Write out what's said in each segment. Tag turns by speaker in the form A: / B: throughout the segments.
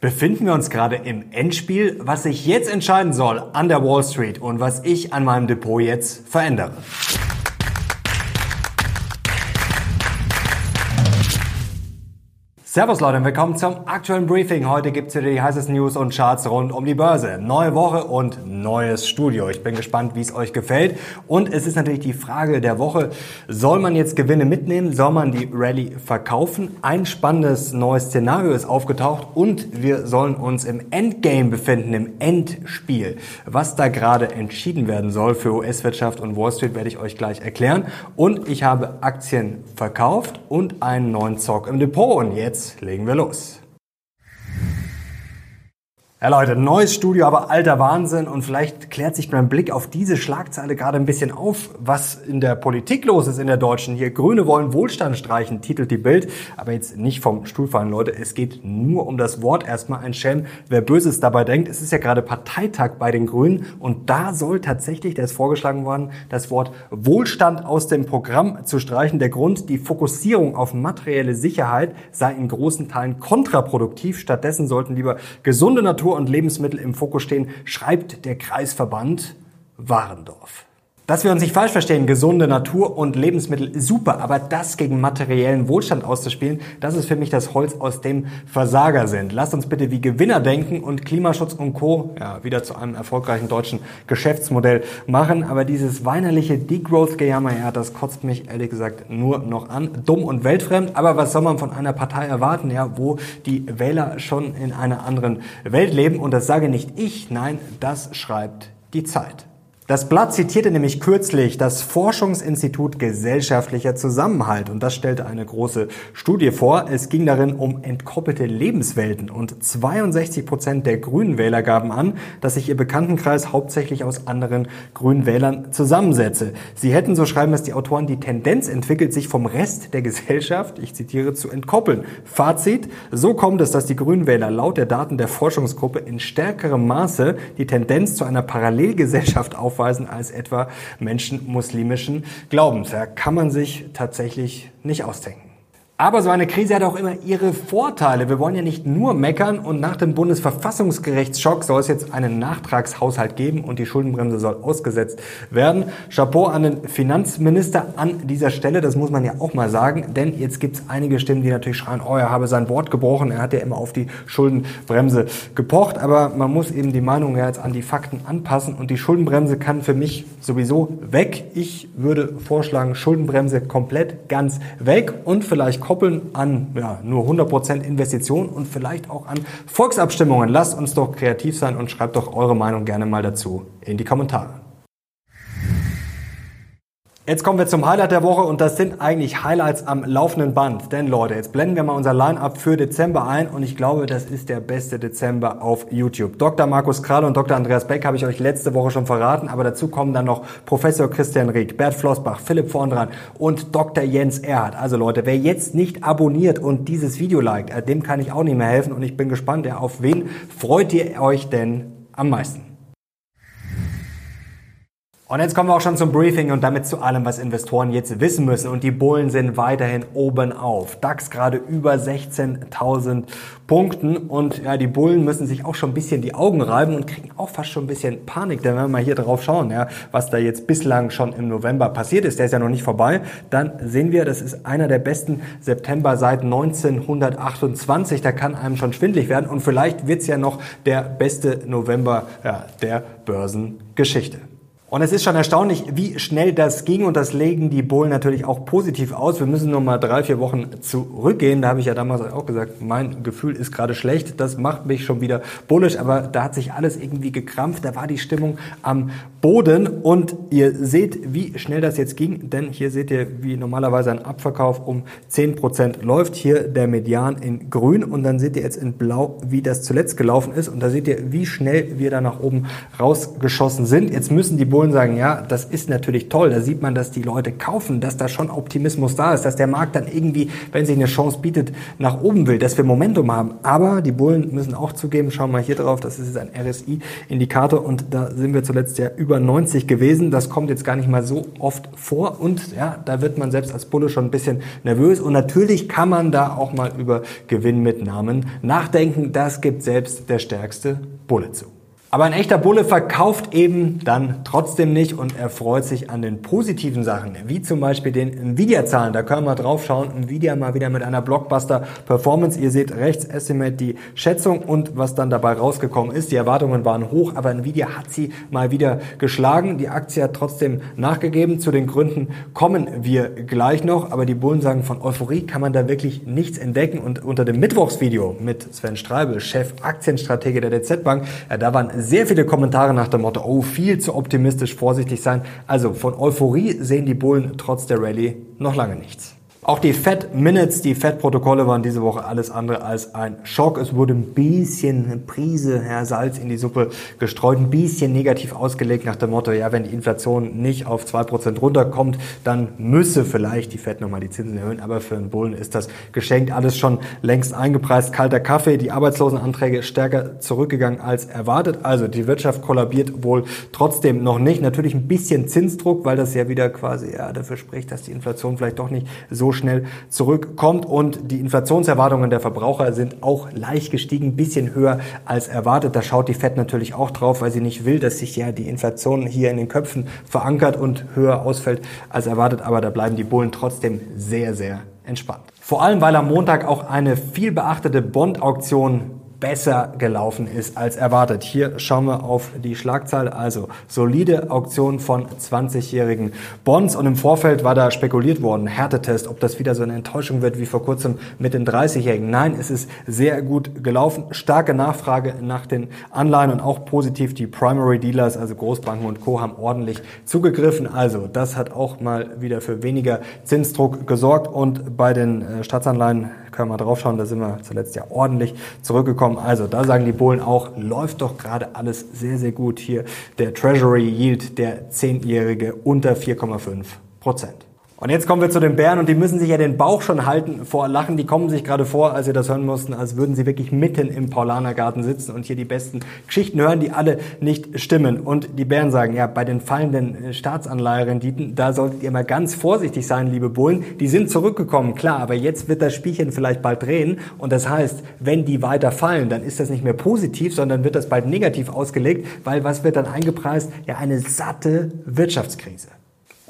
A: Befinden wir uns gerade im Endspiel, was sich jetzt entscheiden soll an der Wall Street und was ich an meinem Depot jetzt verändere? Servus Leute und willkommen zum aktuellen Briefing. Heute gibt's wieder die heißesten News und Charts rund um die Börse. Neue Woche und neues Studio. Ich bin gespannt, wie es euch gefällt. Und es ist natürlich die Frage der Woche, soll man jetzt Gewinne mitnehmen? Soll man die Rallye verkaufen? Ein spannendes neues Szenario ist aufgetaucht und wir sollen uns im Endgame befinden, im Endspiel. Was da gerade entschieden werden soll für US-Wirtschaft und Wall Street, werde ich euch gleich erklären. Und ich habe Aktien verkauft und einen neuen Zock im Depot. Und jetzt jetzt legen wir los. Ja Leute, neues Studio, aber alter Wahnsinn und vielleicht klärt sich beim Blick auf diese Schlagzeile gerade ein bisschen auf, was in der Politik los ist in der Deutschen. Hier Grüne wollen Wohlstand streichen, titelt die Bild, aber jetzt nicht vom Stuhl fallen, Leute. Es geht nur um das Wort erstmal. Ein Schelm, wer Böses dabei denkt. Es ist ja gerade Parteitag bei den Grünen und da soll tatsächlich, da ist vorgeschlagen worden, das Wort Wohlstand aus dem Programm zu streichen. Der Grund, die Fokussierung auf materielle Sicherheit sei in großen Teilen kontraproduktiv. Stattdessen sollten lieber gesunde Natur Natur und Lebensmittel im Fokus stehen, schreibt der Kreisverband Warendorf. Dass wir uns nicht falsch verstehen, gesunde Natur und Lebensmittel super, aber das gegen materiellen Wohlstand auszuspielen, das ist für mich das Holz, aus dem Versager sind. Lasst uns bitte wie Gewinner denken und Klimaschutz und Co. Ja, wieder zu einem erfolgreichen deutschen Geschäftsmodell machen. Aber dieses weinerliche Degrowth-Gejammer, ja, das kotzt mich ehrlich gesagt nur noch an. Dumm und weltfremd. Aber was soll man von einer Partei erwarten, ja, wo die Wähler schon in einer anderen Welt leben? Und das sage nicht ich, nein, das schreibt die Zeit. Das Blatt zitierte nämlich kürzlich das Forschungsinstitut Gesellschaftlicher Zusammenhalt und das stellte eine große Studie vor. Es ging darin um entkoppelte Lebenswelten und 62 Prozent der Grünen Wähler gaben an, dass sich ihr Bekanntenkreis hauptsächlich aus anderen Grünen Wählern zusammensetze. Sie hätten, so schreiben es die Autoren, die Tendenz entwickelt, sich vom Rest der Gesellschaft, ich zitiere, zu entkoppeln. Fazit, so kommt es, dass die Grünen Wähler laut der Daten der Forschungsgruppe in stärkerem Maße die Tendenz zu einer Parallelgesellschaft auf aufweisen als etwa Menschen muslimischen Glaubens. Da kann man sich tatsächlich nicht ausdenken. Aber so eine Krise hat auch immer ihre Vorteile. Wir wollen ja nicht nur meckern und nach dem Bundesverfassungsgerichtsschock soll es jetzt einen Nachtragshaushalt geben und die Schuldenbremse soll ausgesetzt werden. Chapeau an den Finanzminister an dieser Stelle, das muss man ja auch mal sagen, denn jetzt gibt es einige Stimmen, die natürlich schreien, oh, er habe sein Wort gebrochen, er hat ja immer auf die Schuldenbremse gepocht, aber man muss eben die Meinung ja jetzt an die Fakten anpassen und die Schuldenbremse kann für mich sowieso weg. Ich würde vorschlagen, Schuldenbremse komplett ganz weg und vielleicht koppeln an ja, nur 100% Investitionen und vielleicht auch an Volksabstimmungen. Lasst uns doch kreativ sein und schreibt doch eure Meinung gerne mal dazu in die Kommentare. Jetzt kommen wir zum Highlight der Woche und das sind eigentlich Highlights am laufenden Band. Denn Leute, jetzt blenden wir mal unser Line-Up für Dezember ein und ich glaube, das ist der beste Dezember auf YouTube. Dr. Markus Kral und Dr. Andreas Beck habe ich euch letzte Woche schon verraten, aber dazu kommen dann noch Professor Christian Rieck, Bert Flossbach, Philipp Vorndran und Dr. Jens Erhardt. Also Leute, wer jetzt nicht abonniert und dieses Video liked, äh, dem kann ich auch nicht mehr helfen und ich bin gespannt, auf wen freut ihr euch denn am meisten? Und jetzt kommen wir auch schon zum Briefing und damit zu allem, was Investoren jetzt wissen müssen. Und die Bullen sind weiterhin oben auf. DAX gerade über 16.000 Punkten. Und ja, die Bullen müssen sich auch schon ein bisschen die Augen reiben und kriegen auch fast schon ein bisschen Panik. Denn wenn wir mal hier drauf schauen, ja, was da jetzt bislang schon im November passiert ist, der ist ja noch nicht vorbei, dann sehen wir, das ist einer der besten September seit 1928. Da kann einem schon schwindlig werden. Und vielleicht wird's ja noch der beste November ja, der Börsengeschichte. Und es ist schon erstaunlich, wie schnell das ging und das legen die Bullen natürlich auch positiv aus. Wir müssen nur mal drei, vier Wochen zurückgehen. Da habe ich ja damals auch gesagt, mein Gefühl ist gerade schlecht. Das macht mich schon wieder bullisch, aber da hat sich alles irgendwie gekrampft. Da war die Stimmung am Boden und ihr seht, wie schnell das jetzt ging, denn hier seht ihr, wie normalerweise ein Abverkauf um zehn Prozent läuft. Hier der Median in grün und dann seht ihr jetzt in blau, wie das zuletzt gelaufen ist und da seht ihr, wie schnell wir da nach oben rausgeschossen sind. Jetzt müssen die Bullen sagen, ja, das ist natürlich toll. Da sieht man, dass die Leute kaufen, dass da schon Optimismus da ist, dass der Markt dann irgendwie, wenn sich eine Chance bietet, nach oben will, dass wir Momentum haben. Aber die Bullen müssen auch zugeben, schauen wir hier drauf, das ist jetzt ein RSI-Indikator und da sind wir zuletzt ja über 90 gewesen. Das kommt jetzt gar nicht mal so oft vor und ja, da wird man selbst als Bulle schon ein bisschen nervös und natürlich kann man da auch mal über Gewinnmitnahmen nachdenken. Das gibt selbst der stärkste Bulle zu. Aber ein echter Bulle verkauft eben dann trotzdem nicht und er freut sich an den positiven Sachen, wie zum Beispiel den Nvidia-Zahlen. Da können wir drauf schauen. Nvidia mal wieder mit einer Blockbuster-Performance. Ihr seht rechts Estimate die Schätzung und was dann dabei rausgekommen ist. Die Erwartungen waren hoch, aber Nvidia hat sie mal wieder geschlagen. Die Aktie hat trotzdem nachgegeben. Zu den Gründen kommen wir gleich noch. Aber die Bullen sagen, von Euphorie kann man da wirklich nichts entdecken. Und unter dem Mittwochsvideo mit Sven Streibel, Chef Aktienstratege der DZ Bank, ja, da waren sehr viele Kommentare nach dem Motto, oh, viel zu optimistisch, vorsichtig sein. Also von Euphorie sehen die Bullen trotz der Rallye noch lange nichts. Auch die Fed Minutes, die Fed Protokolle waren diese Woche alles andere als ein Schock. Es wurde ein bisschen Prise ja, Salz in die Suppe gestreut, ein bisschen negativ ausgelegt nach dem Motto, ja, wenn die Inflation nicht auf zwei Prozent runterkommt, dann müsse vielleicht die Fed nochmal die Zinsen erhöhen. Aber für einen Bullen ist das geschenkt. Alles schon längst eingepreist. Kalter Kaffee, die Arbeitslosenanträge stärker zurückgegangen als erwartet. Also die Wirtschaft kollabiert wohl trotzdem noch nicht. Natürlich ein bisschen Zinsdruck, weil das ja wieder quasi ja, dafür spricht, dass die Inflation vielleicht doch nicht so schnell zurückkommt. Und die Inflationserwartungen der Verbraucher sind auch leicht gestiegen, bisschen höher als erwartet. Da schaut die FED natürlich auch drauf, weil sie nicht will, dass sich ja die Inflation hier in den Köpfen verankert und höher ausfällt als erwartet. Aber da bleiben die Bullen trotzdem sehr, sehr entspannt. Vor allem, weil am Montag auch eine viel beachtete Bond-Auktion besser gelaufen ist als erwartet. Hier schauen wir auf die Schlagzahl, also solide Auktion von 20-jährigen Bonds und im Vorfeld war da spekuliert worden, Härtetest, ob das wieder so eine Enttäuschung wird wie vor kurzem mit den 30-jährigen. Nein, es ist sehr gut gelaufen, starke Nachfrage nach den Anleihen und auch positiv die Primary Dealers, also Großbanken und Co. haben ordentlich zugegriffen. Also das hat auch mal wieder für weniger Zinsdruck gesorgt und bei den äh, Staatsanleihen können wir drauf schauen, da sind wir zuletzt ja ordentlich zurückgekommen. Also da sagen die Bullen auch, läuft doch gerade alles sehr, sehr gut. Hier der Treasury Yield, der zehnjährige unter 4,5 Prozent. Und jetzt kommen wir zu den Bären und die müssen sich ja den Bauch schon halten vor Lachen. Die kommen sich gerade vor, als sie das hören mussten, als würden sie wirklich mitten im Paulanergarten sitzen und hier die besten Geschichten hören, die alle nicht stimmen. Und die Bären sagen, ja, bei den fallenden äh, Staatsanleiherenditen, da solltet ihr mal ganz vorsichtig sein, liebe Bullen. Die sind zurückgekommen, klar, aber jetzt wird das Spielchen vielleicht bald drehen. Und das heißt, wenn die weiter fallen, dann ist das nicht mehr positiv, sondern wird das bald negativ ausgelegt, weil was wird dann eingepreist? Ja, eine satte Wirtschaftskrise.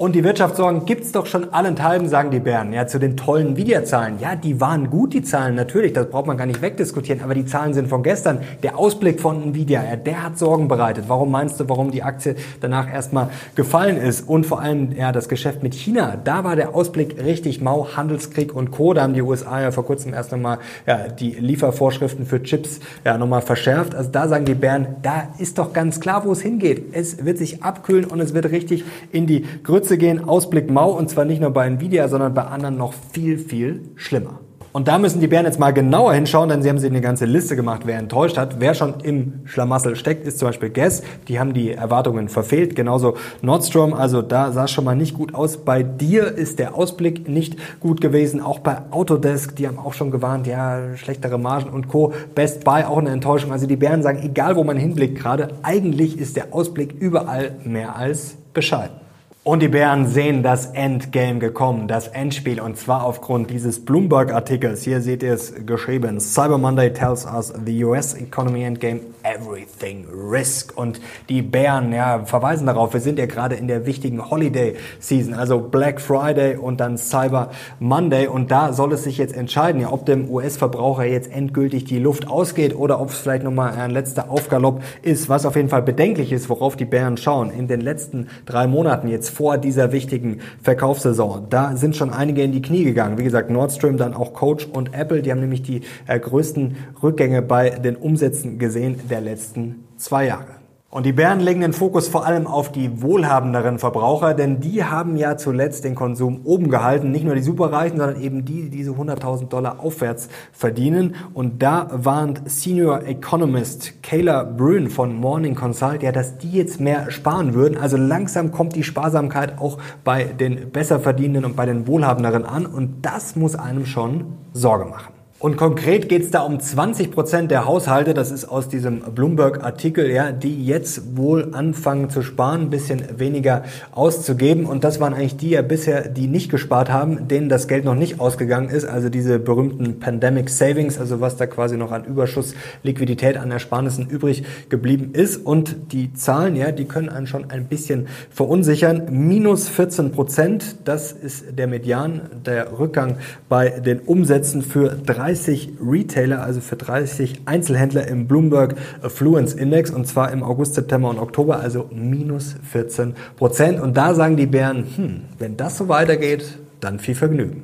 A: Und die Wirtschaftssorgen gibt's doch schon allenthalben, sagen die Bären. Ja, zu den tollen Nvidia-Zahlen. Ja, die waren gut, die Zahlen, natürlich. Das braucht man gar nicht wegdiskutieren. Aber die Zahlen sind von gestern. Der Ausblick von Nvidia, ja, der hat Sorgen bereitet. Warum meinst du, warum die Aktie danach erstmal gefallen ist? Und vor allem, ja, das Geschäft mit China. Da war der Ausblick richtig mau. Handelskrieg und Co. Da haben die USA ja vor kurzem erst nochmal, ja, die Liefervorschriften für Chips, ja, nochmal verschärft. Also da sagen die Bären, da ist doch ganz klar, wo es hingeht. Es wird sich abkühlen und es wird richtig in die Grütze Grütze gehen, Ausblick mau und zwar nicht nur bei Nvidia, sondern bei anderen noch viel, viel schlimmer. Und da müssen die Bären jetzt mal genauer hinschauen, denn sie haben sich eine ganze Liste gemacht, wer enttäuscht hat. Wer schon im Schlamassel steckt, ist zum Beispiel Guess. Die haben die Erwartungen verfehlt. Genauso Nordstrom, also da sah es schon mal nicht gut aus. Bei dir ist der Ausblick nicht gut gewesen. Auch bei Autodesk, die haben auch schon gewarnt, ja, schlechtere Margen und Co. Best Buy auch eine Enttäuschung. Also die Bären sagen, egal wo man hinblickt gerade, eigentlich ist der Ausblick überall mehr als bescheiden. Und die Bären sehen das Endgame gekommen, das Endspiel, und zwar aufgrund dieses Bloomberg-Artikels. Hier seht ihr es geschrieben. Cyber Monday tells us the US economy endgame everything risk. Und die Bären ja, verweisen darauf, wir sind ja gerade in der wichtigen Holiday Season, also Black Friday und dann Cyber Monday. Und da soll es sich jetzt entscheiden, ja, ob dem US-Verbraucher jetzt endgültig die Luft ausgeht oder ob es vielleicht nochmal ein letzter Aufgalopp ist, was auf jeden Fall bedenklich ist, worauf die Bären schauen. In den letzten drei Monaten jetzt vor dieser wichtigen Verkaufssaison. Da sind schon einige in die Knie gegangen. Wie gesagt, Nordstream, dann auch Coach und Apple, die haben nämlich die äh, größten Rückgänge bei den Umsätzen gesehen der letzten zwei Jahre. Und die Bären legen den Fokus vor allem auf die wohlhabenderen Verbraucher, denn die haben ja zuletzt den Konsum oben gehalten. Nicht nur die Superreichen, sondern eben die, die diese 100.000 Dollar aufwärts verdienen. Und da warnt Senior Economist Kayla Brün von Morning Consult, ja, dass die jetzt mehr sparen würden. Also langsam kommt die Sparsamkeit auch bei den besser verdienenden und bei den wohlhabenderen an. Und das muss einem schon Sorge machen. Und konkret geht es da um 20 Prozent der Haushalte, das ist aus diesem Bloomberg-Artikel, ja, die jetzt wohl anfangen zu sparen, ein bisschen weniger auszugeben. Und das waren eigentlich die ja bisher, die nicht gespart haben, denen das Geld noch nicht ausgegangen ist. Also diese berühmten Pandemic Savings, also was da quasi noch an Überschuss Liquidität an Ersparnissen übrig geblieben ist. Und die Zahlen, ja, die können einen schon ein bisschen verunsichern. Minus 14 Prozent, das ist der Median, der Rückgang bei den Umsätzen für drei 30 Retailer, also für 30 Einzelhändler im Bloomberg Affluence Index und zwar im August, September und Oktober, also minus 14 Prozent. Und da sagen die Bären, hm, wenn das so weitergeht, dann viel Vergnügen.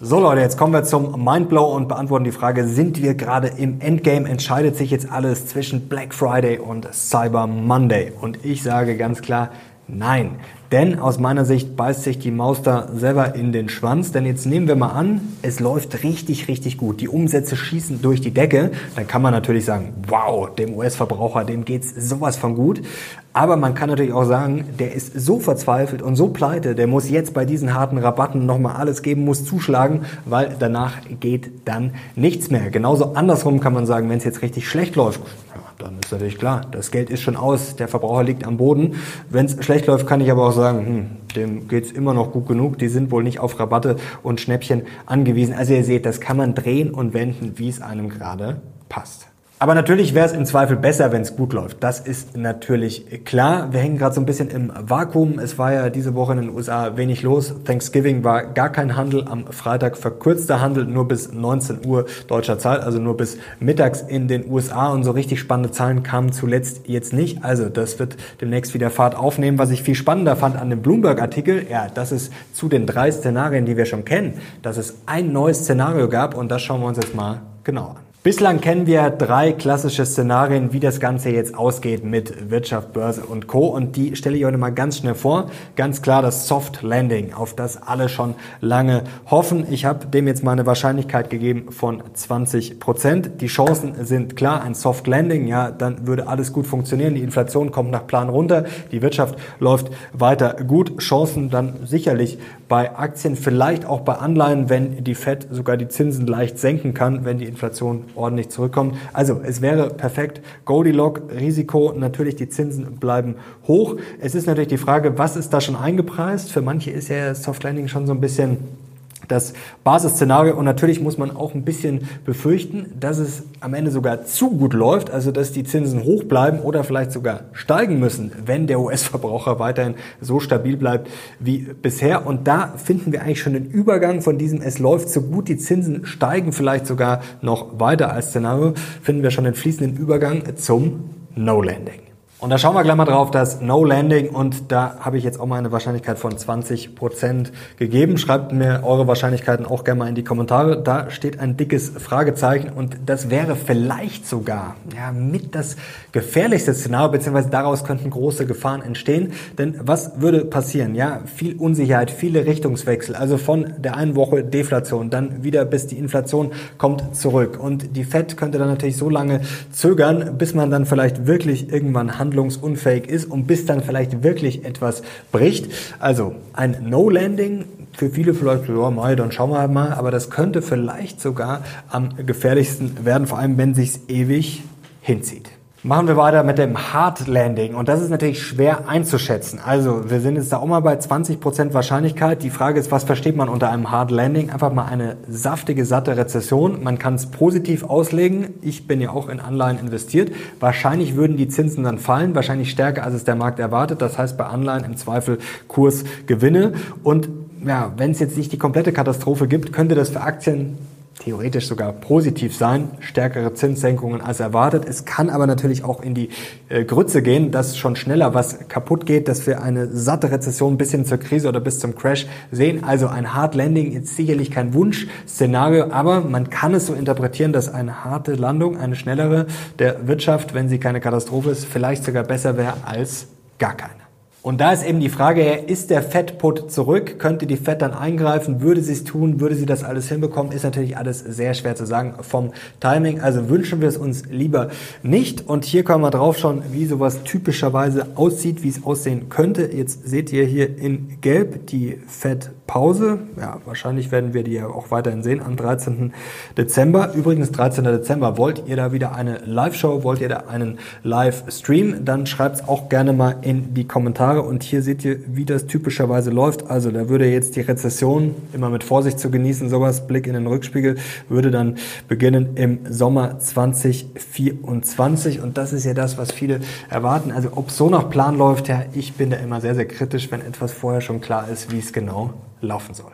A: So Leute, jetzt kommen wir zum Mindblow und beantworten die Frage, sind wir gerade im Endgame? Entscheidet sich jetzt alles zwischen Black Friday und Cyber Monday? Und ich sage ganz klar, nein. Denn aus meiner Sicht beißt sich die Maus da selber in den Schwanz. Denn jetzt nehmen wir mal an, es läuft richtig, richtig gut. Die Umsätze schießen durch die Decke. Dann kann man natürlich sagen, wow, dem US-Verbraucher, dem geht's sowas von gut. Aber man kann natürlich auch sagen, der ist so verzweifelt und so pleite, der muss jetzt bei diesen harten Rabatten nochmal alles geben, muss zuschlagen, weil danach geht dann nichts mehr. Genauso andersrum kann man sagen, wenn es jetzt richtig schlecht läuft, dann ist natürlich klar, das Geld ist schon aus, der Verbraucher liegt am Boden. Wenn es schlecht läuft, kann ich aber auch sagen, hm, dem geht's immer noch gut genug, die sind wohl nicht auf Rabatte und Schnäppchen angewiesen. Also ihr seht, das kann man drehen und wenden, wie es einem gerade passt. Aber natürlich wäre es im Zweifel besser, wenn es gut läuft. Das ist natürlich klar. Wir hängen gerade so ein bisschen im Vakuum. Es war ja diese Woche in den USA wenig los. Thanksgiving war gar kein Handel. Am Freitag verkürzter Handel nur bis 19 Uhr deutscher Zeit, also nur bis mittags in den USA. Und so richtig spannende Zahlen kamen zuletzt jetzt nicht. Also das wird demnächst wieder Fahrt aufnehmen. Was ich viel spannender fand an dem Bloomberg-Artikel, ja, dass es zu den drei Szenarien, die wir schon kennen, dass es ein neues Szenario gab. Und das schauen wir uns jetzt mal genau an. Bislang kennen wir drei klassische Szenarien, wie das Ganze jetzt ausgeht mit Wirtschaft, Börse und Co. Und die stelle ich heute mal ganz schnell vor. Ganz klar das Soft Landing, auf das alle schon lange hoffen. Ich habe dem jetzt mal eine Wahrscheinlichkeit gegeben von 20 Prozent. Die Chancen sind klar, ein Soft Landing, ja, dann würde alles gut funktionieren. Die Inflation kommt nach Plan runter, die Wirtschaft läuft weiter gut. Chancen dann sicherlich bei Aktien, vielleicht auch bei Anleihen, wenn die Fed sogar die Zinsen leicht senken kann, wenn die Inflation ordentlich zurückkommt. Also es wäre perfekt. Goldilocks Risiko, natürlich die Zinsen bleiben hoch. Es ist natürlich die Frage, was ist da schon eingepreist? Für manche ist ja Soft Landing schon so ein bisschen das Basisszenario. Und natürlich muss man auch ein bisschen befürchten, dass es am Ende sogar zu gut läuft, also dass die Zinsen hoch bleiben oder vielleicht sogar steigen müssen, wenn der US-Verbraucher weiterhin so stabil bleibt wie bisher. Und da finden wir eigentlich schon den Übergang von diesem es läuft so gut, die Zinsen steigen vielleicht sogar noch weiter als Szenario, finden wir schon den fließenden Übergang zum No-Landing. Und da schauen wir gleich mal drauf, das No Landing und da habe ich jetzt auch mal eine Wahrscheinlichkeit von 20 Prozent gegeben. Schreibt mir eure Wahrscheinlichkeiten auch gerne mal in die Kommentare. Da steht ein dickes Fragezeichen und das wäre vielleicht sogar ja, mit das gefährlichste Szenario, beziehungsweise daraus könnten große Gefahren entstehen. Denn was würde passieren? Ja, viel Unsicherheit, viele Richtungswechsel, also von der einen Woche Deflation, dann wieder bis die Inflation kommt zurück. Und die Fed könnte dann natürlich so lange zögern, bis man dann vielleicht wirklich irgendwann handelt handlungsunfähig ist und bis dann vielleicht wirklich etwas bricht. Also ein No-Landing für viele vielleicht, ja, mal, dann schauen wir mal, aber das könnte vielleicht sogar am gefährlichsten werden, vor allem wenn sich's ewig hinzieht. Machen wir weiter mit dem Hard Landing und das ist natürlich schwer einzuschätzen. Also wir sind jetzt da auch mal bei 20% Wahrscheinlichkeit. Die Frage ist, was versteht man unter einem Hard Landing? Einfach mal eine saftige, satte Rezession. Man kann es positiv auslegen. Ich bin ja auch in Anleihen investiert. Wahrscheinlich würden die Zinsen dann fallen, wahrscheinlich stärker, als es der Markt erwartet. Das heißt bei Anleihen im Zweifel Kursgewinne. Und ja, wenn es jetzt nicht die komplette Katastrophe gibt, könnte das für Aktien theoretisch sogar positiv sein, stärkere Zinssenkungen als erwartet. Es kann aber natürlich auch in die äh, Grütze gehen, dass schon schneller was kaputt geht, dass wir eine satte Rezession bis hin zur Krise oder bis zum Crash sehen. Also ein Hard Landing ist sicherlich kein Wunschszenario, aber man kann es so interpretieren, dass eine harte Landung, eine schnellere der Wirtschaft, wenn sie keine Katastrophe ist, vielleicht sogar besser wäre als gar keine. Und da ist eben die Frage, ist der Fettput zurück? Könnte die Fett dann eingreifen? Würde sie es tun? Würde sie das alles hinbekommen? Ist natürlich alles sehr schwer zu sagen vom Timing. Also wünschen wir es uns lieber nicht. Und hier können wir drauf schauen, wie sowas typischerweise aussieht, wie es aussehen könnte. Jetzt seht ihr hier in Gelb die Fettpause. Ja, wahrscheinlich werden wir die ja auch weiterhin sehen am 13. Dezember. Übrigens 13. Dezember. Wollt ihr da wieder eine Live-Show? Wollt ihr da einen Live-Stream? Dann schreibt es auch gerne mal in die Kommentare Jahre und hier seht ihr, wie das typischerweise läuft. Also da würde jetzt die Rezession, immer mit Vorsicht zu genießen, sowas, Blick in den Rückspiegel, würde dann beginnen im Sommer 2024 und das ist ja das, was viele erwarten. Also ob so nach Plan läuft, ja, ich bin da immer sehr, sehr kritisch, wenn etwas vorher schon klar ist, wie es genau laufen soll.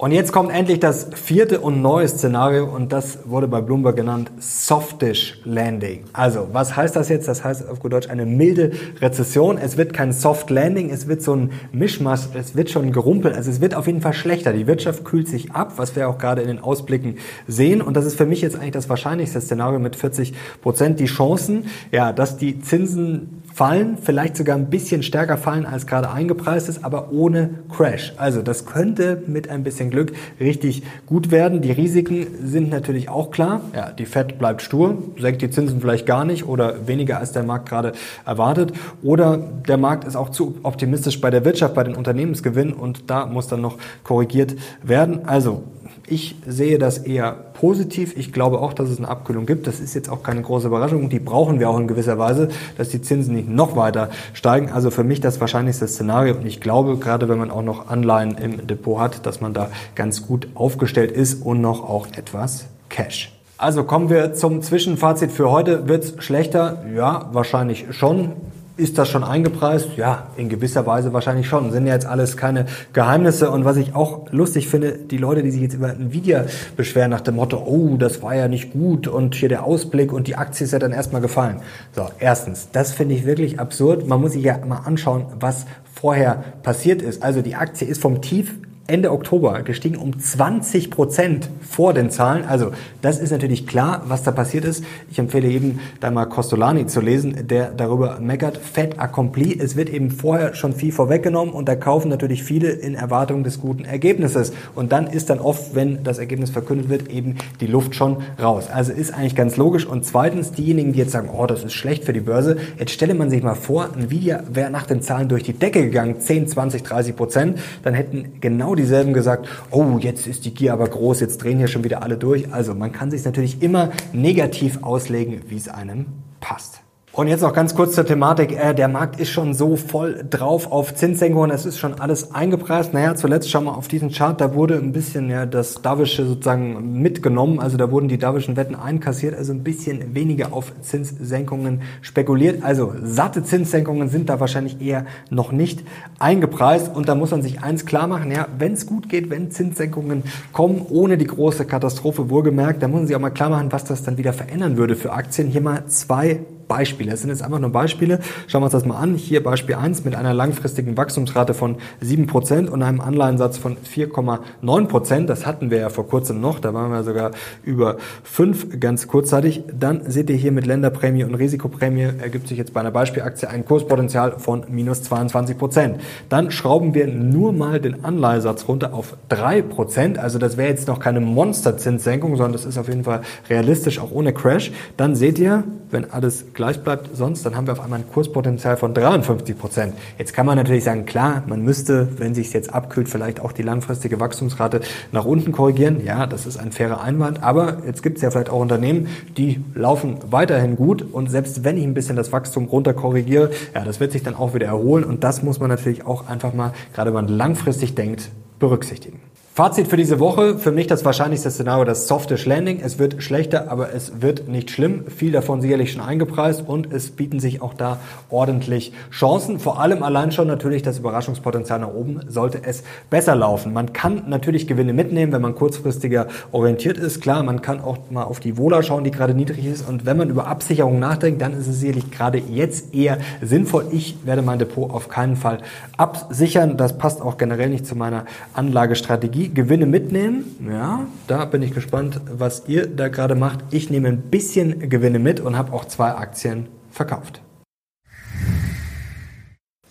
A: Und jetzt kommt endlich das vierte und neue Szenario und das wurde bei Bloomberg genannt Softish Landing. Also, was heißt das jetzt? Das heißt auf gut Deutsch eine milde Rezession. Es wird kein Soft Landing, es wird so ein Mischmasch, es wird schon gerumpelt, also es wird auf jeden Fall schlechter. Die Wirtschaft kühlt sich ab, was wir auch gerade in den Ausblicken sehen und das ist für mich jetzt eigentlich das wahrscheinlichste Szenario mit 40 Prozent. Die Chancen, ja, dass die Zinsen fallen, vielleicht sogar ein bisschen stärker fallen als gerade eingepreist ist, aber ohne Crash. Also das könnte mit ein bisschen Glück richtig gut werden. Die Risiken sind natürlich auch klar. Ja, die Fed bleibt stur, senkt die Zinsen vielleicht gar nicht oder weniger als der Markt gerade erwartet. Oder der Markt ist auch zu optimistisch bei der Wirtschaft, bei den Unternehmensgewinnen und da muss dann noch korrigiert werden. Also ich sehe das eher positiv. Ich glaube auch, dass es eine Abkühlung gibt. Das ist jetzt auch keine große Überraschung. Die brauchen wir auch in gewisser Weise, dass die Zinsen nicht noch weiter steigen. Also für mich das wahrscheinlichste Szenario. Und ich glaube, gerade wenn man auch noch Anleihen im Depot hat, dass man da ganz gut aufgestellt ist und noch auch etwas Cash. Also kommen wir zum Zwischenfazit für heute. Wird es schlechter? Ja, wahrscheinlich schon. Ist das schon eingepreist? Ja, in gewisser Weise wahrscheinlich schon. Sind ja jetzt alles keine Geheimnisse. Und was ich auch lustig finde, die Leute, die sich jetzt über Nvidia beschweren nach dem Motto, oh, das war ja nicht gut und hier der Ausblick und die Aktie ist ja dann erstmal gefallen. So, erstens, das finde ich wirklich absurd. Man muss sich ja mal anschauen, was vorher passiert ist. Also die Aktie ist vom Tief Ende Oktober gestiegen um 20 Prozent vor den Zahlen. Also das ist natürlich klar, was da passiert ist. Ich empfehle eben da mal Costolani zu lesen, der darüber meckert. Fett accompli. Es wird eben vorher schon viel vorweggenommen und da kaufen natürlich viele in Erwartung des guten Ergebnisses. Und dann ist dann oft, wenn das Ergebnis verkündet wird, eben die Luft schon raus. Also ist eigentlich ganz logisch. Und zweitens, diejenigen, die jetzt sagen, oh, das ist schlecht für die Börse, jetzt stelle man sich mal vor, Nvidia wäre nach den Zahlen durch die Decke gegangen, 10, 20, 30 Prozent, dann hätten genau dieselben gesagt, oh, jetzt ist die Gier aber groß, jetzt drehen hier schon wieder alle durch. Also man kann sich natürlich immer negativ auslegen, wie es einem passt. Und jetzt noch ganz kurz zur Thematik. Äh, der Markt ist schon so voll drauf auf Zinssenkungen. Es ist schon alles eingepreist. Naja, zuletzt schauen wir auf diesen Chart. Da wurde ein bisschen ja, das Davische sozusagen mitgenommen. Also da wurden die Davischen Wetten einkassiert. Also ein bisschen weniger auf Zinssenkungen spekuliert. Also satte Zinssenkungen sind da wahrscheinlich eher noch nicht eingepreist. Und da muss man sich eins klar machen. Ja, wenn es gut geht, wenn Zinssenkungen kommen, ohne die große Katastrophe wohlgemerkt, dann muss man sich auch mal klar machen, was das dann wieder verändern würde für Aktien. Hier mal zwei Beispiele. Das sind jetzt einfach nur Beispiele. Schauen wir uns das mal an. Hier Beispiel 1 mit einer langfristigen Wachstumsrate von 7% und einem Anleihensatz von 4,9%. Das hatten wir ja vor kurzem noch. Da waren wir sogar über 5 ganz kurzzeitig. Dann seht ihr hier mit Länderprämie und Risikoprämie ergibt sich jetzt bei einer Beispielaktie ein Kurspotenzial von minus 22%. Dann schrauben wir nur mal den Anleihesatz runter auf 3%. Also das wäre jetzt noch keine Monsterzinssenkung, sondern das ist auf jeden Fall realistisch, auch ohne Crash. Dann seht ihr, wenn alles gleich bleibt sonst, dann haben wir auf einmal ein Kurspotenzial von 53 Prozent. Jetzt kann man natürlich sagen, klar, man müsste, wenn sich jetzt abkühlt, vielleicht auch die langfristige Wachstumsrate nach unten korrigieren. Ja, das ist ein fairer Einwand. Aber jetzt gibt es ja vielleicht auch Unternehmen, die laufen weiterhin gut und selbst wenn ich ein bisschen das Wachstum runter korrigiere, ja, das wird sich dann auch wieder erholen und das muss man natürlich auch einfach mal, gerade wenn man langfristig denkt, berücksichtigen. Fazit für diese Woche, für mich das wahrscheinlichste Szenario, das softish Landing. Es wird schlechter, aber es wird nicht schlimm. Viel davon sicherlich schon eingepreist und es bieten sich auch da ordentlich Chancen. Vor allem allein schon natürlich das Überraschungspotenzial nach oben, sollte es besser laufen. Man kann natürlich Gewinne mitnehmen, wenn man kurzfristiger orientiert ist. Klar, man kann auch mal auf die Wohler schauen, die gerade niedrig ist. Und wenn man über Absicherung nachdenkt, dann ist es sicherlich gerade jetzt eher sinnvoll. Ich werde mein Depot auf keinen Fall absichern. Das passt auch generell nicht zu meiner Anlagestrategie. Gewinne mitnehmen. Ja, da bin ich gespannt, was ihr da gerade macht. Ich nehme ein bisschen Gewinne mit und habe auch zwei Aktien verkauft.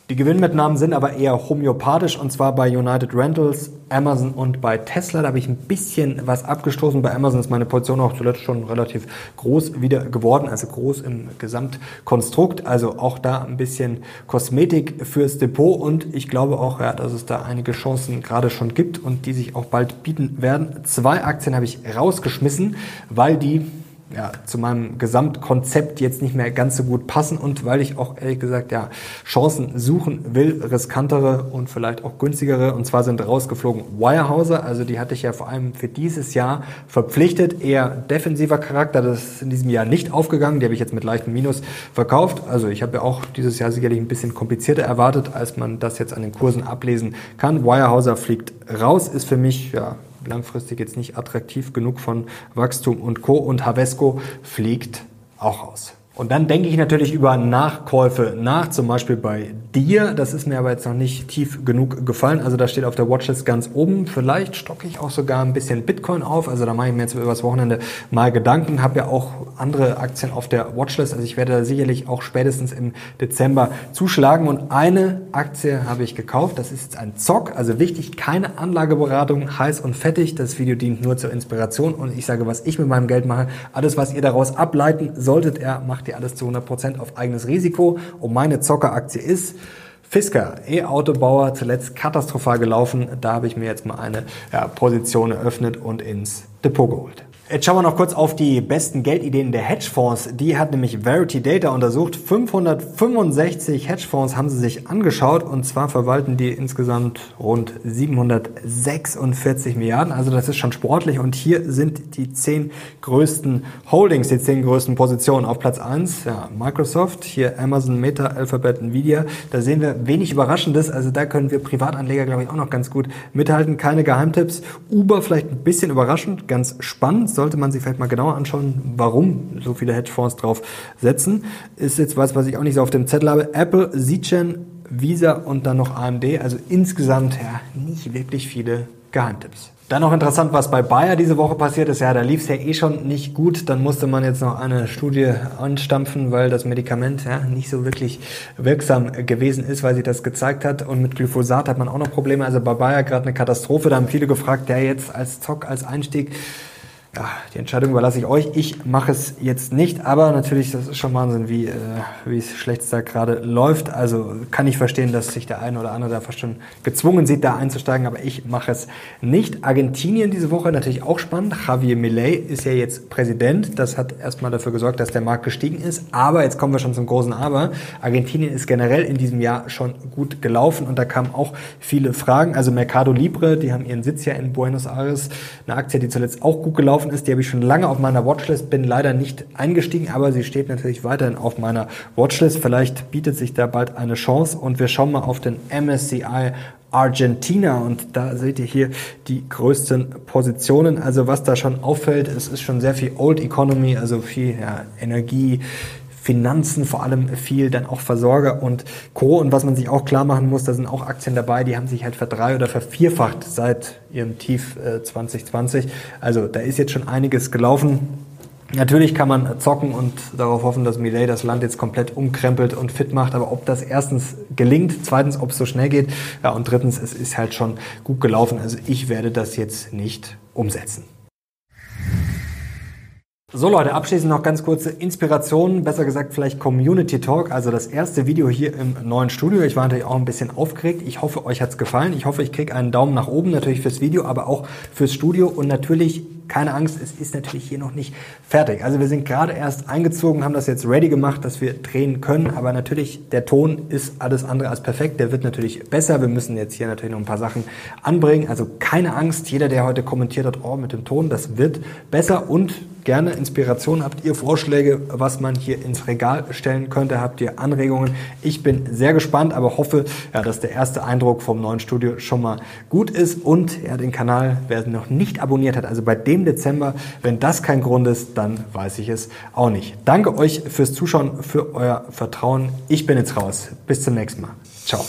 A: Die Gewinnmitnahmen sind aber eher homöopathisch und zwar bei United Rentals, Amazon und bei Tesla. Da habe ich ein bisschen was abgestoßen. Bei Amazon ist meine Position auch zuletzt schon relativ groß wieder geworden, also groß im Gesamtkonstrukt. Also auch da ein bisschen Kosmetik fürs Depot und ich glaube auch, ja, dass es da einige Chancen gerade schon gibt und die sich auch bald bieten werden. Zwei Aktien habe ich rausgeschmissen, weil die ja, zu meinem Gesamtkonzept jetzt nicht mehr ganz so gut passen und weil ich auch ehrlich gesagt ja Chancen suchen will, riskantere und vielleicht auch günstigere. Und zwar sind rausgeflogen Wirehouser, also die hatte ich ja vor allem für dieses Jahr verpflichtet, eher defensiver Charakter. Das ist in diesem Jahr nicht aufgegangen, die habe ich jetzt mit leichtem Minus verkauft. Also ich habe ja auch dieses Jahr sicherlich ein bisschen komplizierter erwartet, als man das jetzt an den Kursen ablesen kann. Wirehouser fliegt raus, ist für mich ja langfristig jetzt nicht attraktiv genug von Wachstum und Co. Und Havesco fliegt auch aus. Und dann denke ich natürlich über Nachkäufe nach, zum Beispiel bei dir. Das ist mir aber jetzt noch nicht tief genug gefallen. Also da steht auf der Watchlist ganz oben. Vielleicht stocke ich auch sogar ein bisschen Bitcoin auf. Also da mache ich mir jetzt über das Wochenende mal Gedanken. Habe ja auch andere Aktien auf der Watchlist. Also ich werde da sicherlich auch spätestens im Dezember zuschlagen. Und eine Aktie habe ich gekauft. Das ist jetzt ein Zock. Also wichtig, keine Anlageberatung, heiß und fettig. Das Video dient nur zur Inspiration. Und ich sage, was ich mit meinem Geld mache. Alles, was ihr daraus ableiten solltet, er macht ihr alles zu 100% auf eigenes Risiko. Und meine Zockeraktie ist Fisker, E-Autobauer, zuletzt katastrophal gelaufen. Da habe ich mir jetzt mal eine ja, Position eröffnet und ins Depot geholt. Jetzt schauen wir noch kurz auf die besten Geldideen der Hedgefonds. Die hat nämlich Verity Data untersucht. 565 Hedgefonds haben sie sich angeschaut und zwar verwalten die insgesamt rund 746 Milliarden. Also das ist schon sportlich und hier sind die zehn größten Holdings, die zehn größten Positionen. Auf Platz 1 ja, Microsoft, hier Amazon, Meta, Alphabet, Nvidia. Da sehen wir wenig Überraschendes. Also da können wir Privatanleger, glaube ich, auch noch ganz gut mithalten. Keine Geheimtipps. Uber vielleicht ein bisschen überraschend, ganz spannend sollte man sich vielleicht mal genauer anschauen, warum so viele Hedgefonds drauf setzen. Ist jetzt was, was ich auch nicht so auf dem Zettel habe. Apple, Zchen, Visa und dann noch AMD. Also insgesamt ja nicht wirklich viele Geheimtipps. Dann noch interessant, was bei Bayer diese Woche passiert ist. Ja, da lief es ja eh schon nicht gut. Dann musste man jetzt noch eine Studie anstampfen, weil das Medikament ja nicht so wirklich wirksam gewesen ist, weil sie das gezeigt hat. Und mit Glyphosat hat man auch noch Probleme. Also bei Bayer gerade eine Katastrophe. Da haben viele gefragt, der jetzt als Zock, als Einstieg ja, die Entscheidung überlasse ich euch. Ich mache es jetzt nicht, aber natürlich, das ist schon Wahnsinn, wie, äh, wie es schlecht da gerade läuft. Also kann ich verstehen, dass sich der eine oder andere da fast schon gezwungen sieht, da einzusteigen, aber ich mache es nicht. Argentinien diese Woche natürlich auch spannend. Javier Milei ist ja jetzt Präsident. Das hat erstmal dafür gesorgt, dass der Markt gestiegen ist. Aber jetzt kommen wir schon zum großen Aber. Argentinien ist generell in diesem Jahr schon gut gelaufen und da kamen auch viele Fragen. Also Mercado Libre, die haben ihren Sitz ja in Buenos Aires, eine Aktie, die zuletzt auch gut gelaufen gelaufen ist. Die habe ich schon lange auf meiner Watchlist, bin leider nicht eingestiegen, aber sie steht natürlich weiterhin auf meiner Watchlist. Vielleicht bietet sich da bald eine Chance und wir schauen mal auf den MSCI Argentina und da seht ihr hier die größten Positionen. Also was da schon auffällt, es ist schon sehr viel Old Economy, also viel ja, Energie, Finanzen vor allem viel, dann auch Versorger und Co. Und was man sich auch klar machen muss, da sind auch Aktien dabei, die haben sich halt verdrei- oder vervierfacht seit ihrem Tief äh, 2020. Also da ist jetzt schon einiges gelaufen. Natürlich kann man zocken und darauf hoffen, dass Millet das Land jetzt komplett umkrempelt und fit macht. Aber ob das erstens gelingt, zweitens, ob es so schnell geht, ja, und drittens, es ist halt schon gut gelaufen. Also ich werde das jetzt nicht umsetzen. So Leute, abschließend noch ganz kurze Inspiration, besser gesagt vielleicht Community Talk, also das erste Video hier im neuen Studio. Ich war natürlich auch ein bisschen aufgeregt. Ich hoffe, euch hat's gefallen. Ich hoffe, ich kriege einen Daumen nach oben natürlich fürs Video, aber auch fürs Studio und natürlich keine Angst, es ist natürlich hier noch nicht fertig. Also wir sind gerade erst eingezogen, haben das jetzt ready gemacht, dass wir drehen können, aber natürlich, der Ton ist alles andere als perfekt. Der wird natürlich besser. Wir müssen jetzt hier natürlich noch ein paar Sachen anbringen. Also keine Angst, jeder, der heute kommentiert hat, oh, mit dem Ton, das wird besser und gerne Inspiration. Habt ihr Vorschläge, was man hier ins Regal stellen könnte? Habt ihr Anregungen? Ich bin sehr gespannt, aber hoffe, ja, dass der erste Eindruck vom neuen Studio schon mal gut ist und ja, den Kanal, wer noch nicht abonniert hat, also bei dem Dezember, wenn das kein Grund ist, dann weiß ich es auch nicht. Danke euch fürs Zuschauen, für euer Vertrauen. Ich bin jetzt raus. Bis zum nächsten Mal. Ciao.